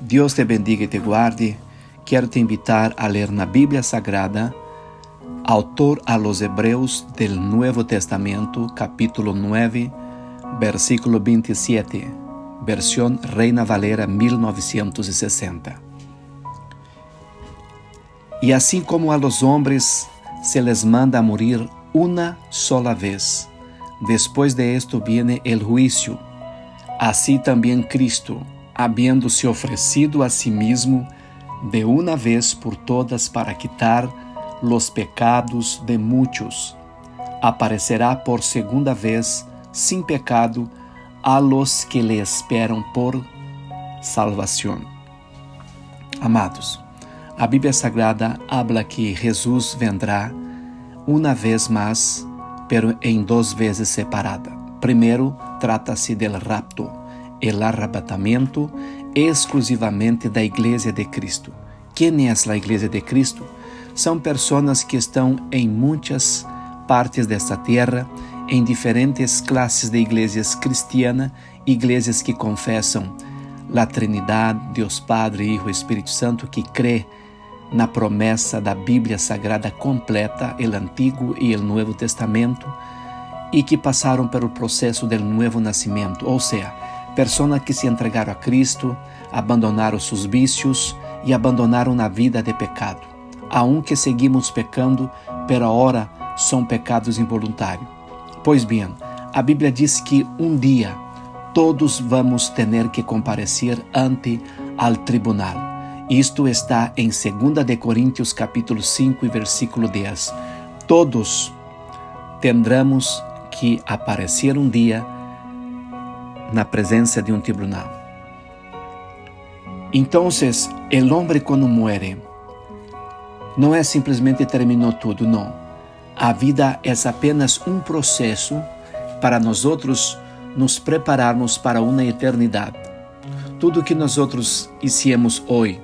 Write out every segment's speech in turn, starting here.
Deus te bendiga e te guarde. Quero te invitar a ler na Bíblia Sagrada, autor a los Hebreus del Nuevo Testamento, capítulo 9, versículo 27, versión Reina Valera 1960. E assim como a los hombres se les manda morir una sola vez, después de esto viene el juicio, así también Cristo habiendo-se oferecido a si mesmo de uma vez por todas para quitar los pecados de muitos, aparecerá por segunda vez sem pecado a los que le esperam por salvação. Amados, a Bíblia Sagrada habla que Jesus vendrá uma vez mais, pero em duas vezes separada. Primeiro, trata-se del rapto el arrebatamento exclusivamente da Igreja de Cristo. Quem é a Igreja de Cristo? São pessoas que estão em muitas partes desta terra, em diferentes classes de igrejas cristianas, igrejas que confessam a Trinidade, Deus Padre, Hijo e Espírito Santo, que crê na promessa da Bíblia Sagrada completa, o Antigo e o Novo Testamento, e que passaram pelo processo do novo nascimento, ou seja, Personas que se entregaram a Cristo, abandonaram seus vícios e abandonaram na vida de pecado. Aunque seguimos pecando, pero agora são pecados involuntários. Pois bem, a Bíblia diz que um dia todos vamos ter que comparecer ante al tribunal. Isto está em 2 de Coríntios capítulo 5 e versículo 10. Todos tendremos que aparecer um dia na presença de um tribunal. Então, o homem quando muere, não é simplesmente terminou tudo, não. A vida é apenas um processo para nós outros nos prepararmos para uma eternidade. Tudo que nós outros hicimos hoje,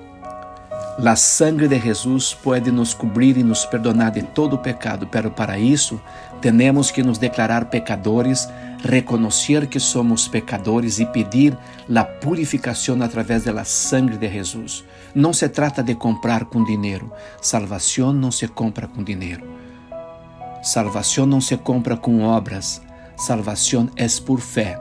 a sangre de Jesus pode nos cobrir e nos perdonar de todo pecado, pero para isso temos que nos declarar pecadores reconhecer que somos pecadores e pedir a purificação através da sangre de Jesus. Não se trata de comprar com dinheiro. Salvação não se compra com dinheiro. Salvação não se compra com obras. Salvação é por fé.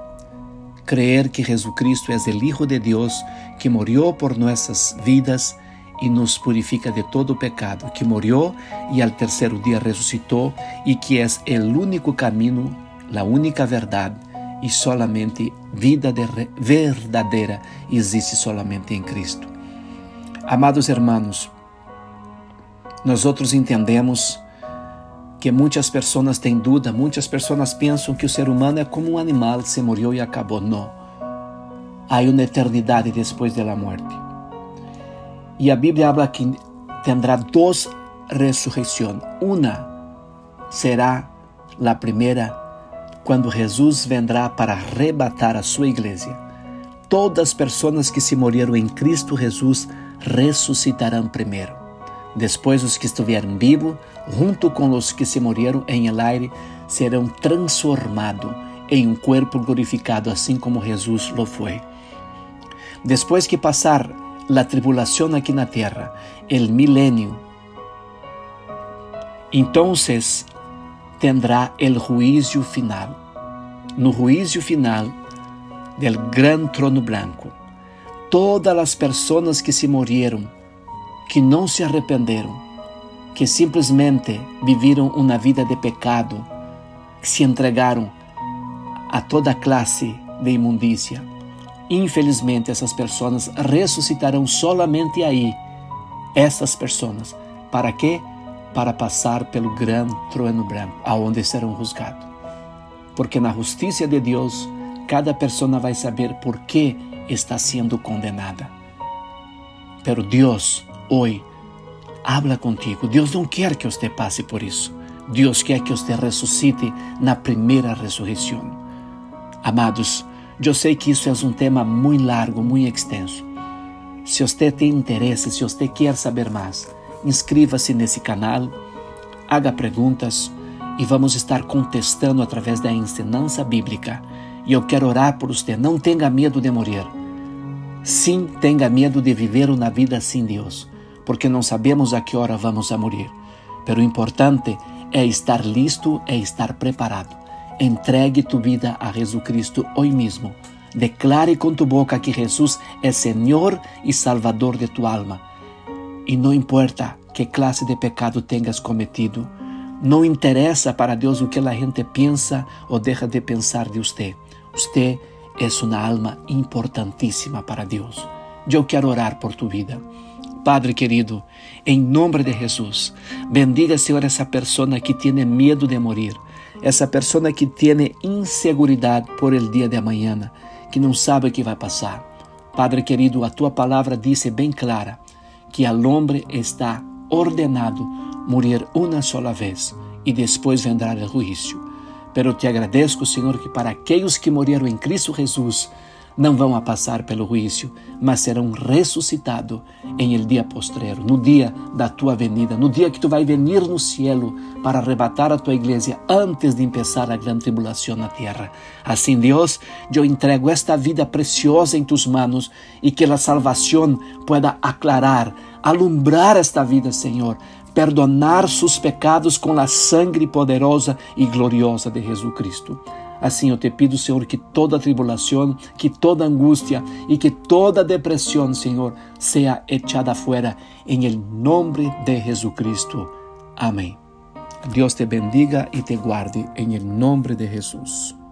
Creer que Jesucristo é o Hijo de Deus que morreu por nossas vidas e nos purifica de todo pecado, que morreu e al terceiro dia ressuscitou e que é o único caminho a única verdade e solamente vida verdadeira existe solamente em Cristo. Amados hermanos, nós outros entendemos que muitas pessoas têm dúvida, muitas pessoas pensam que o ser humano é como um animal, se morreu e acabou. Não. Há uma eternidade depois da morte. E a Bíblia habla que terá duas ressurreições. Uma será a primeira quando Jesus vendrá para arrebatar a sua igreja. Todas as pessoas que se morreram em Cristo Jesus ressuscitarão primeiro. Depois, os que estiverem vivos, junto com os que se morreram em el aire, serão transformados em um corpo glorificado, assim como Jesus lo foi. Depois que passar a tribulação aqui na terra, el milênio, então tendrá el juízo final. No juízo final del gran trono branco, todas as pessoas que se morreram, que não se arrependeram, que simplesmente viviram uma vida de pecado, que se entregaram a toda classe de imundícia. Infelizmente, essas pessoas ressuscitarão solamente aí. Essas pessoas. Para quê? Para passar pelo grande trono branco, aonde serão julgados. Porque na justiça de Deus, cada pessoa vai saber por que está sendo condenada. Pero Deus, hoje, habla contigo. Deus não quer que você passe por isso. Deus quer que você ressuscite na primeira ressurreição. Amados, eu sei que isso é um tema muito largo, muito extenso. Se você tem interesse, se você quer saber mais, inscreva-se nesse canal, haga perguntas e vamos estar contestando através da ensinança bíblica. E eu quero orar por você. Não tenha medo de morrer. Sim, tenha medo de viver uma vida sem Deus, porque não sabemos a que hora vamos a morrer. Pero o importante é estar listo, é estar preparado. Entregue tu vida a Jesus Cristo hoje mesmo. Declare com tu boca que Jesus é Senhor e Salvador de tu alma. E não importa que classe de pecado tenhas cometido, não interessa para Deus o que a gente pensa ou deixa de pensar de você. Você é uma alma importantíssima para Deus. Eu quero orar por tu vida. Padre querido, em nome de Jesus, bendiga, Senhor, essa pessoa que tem medo de morir, essa pessoa que tem inseguridade por el dia de amanhã, que não sabe o que vai passar. Padre querido, a tua palavra diz bem clara que al homem está ordenado morrer uma sola vez e depois vendrá o juízo. Pero te agradeço, Senhor, que para aqueles que morreram em Cristo Jesus, não vão a passar pelo juízo, mas serão ressuscitados em el dia postrero, no dia da tua venida, no dia que tu vai venir no cielo para arrebatar a tua igreja antes de começar a grande tribulação na terra. Assim, Deus, eu entrego esta vida preciosa em tus manos e que a salvação pueda aclarar, alumbrar esta vida, Senhor, perdonar seus pecados com a sangre poderosa e gloriosa de Jesus Cristo. Assim eu te pido, Senhor, que toda tribulação, que toda angústia e que toda depressão, Senhor, seja echada fora em el de Jesus Cristo. Amém. Deus te bendiga e te guarde em el de Jesus.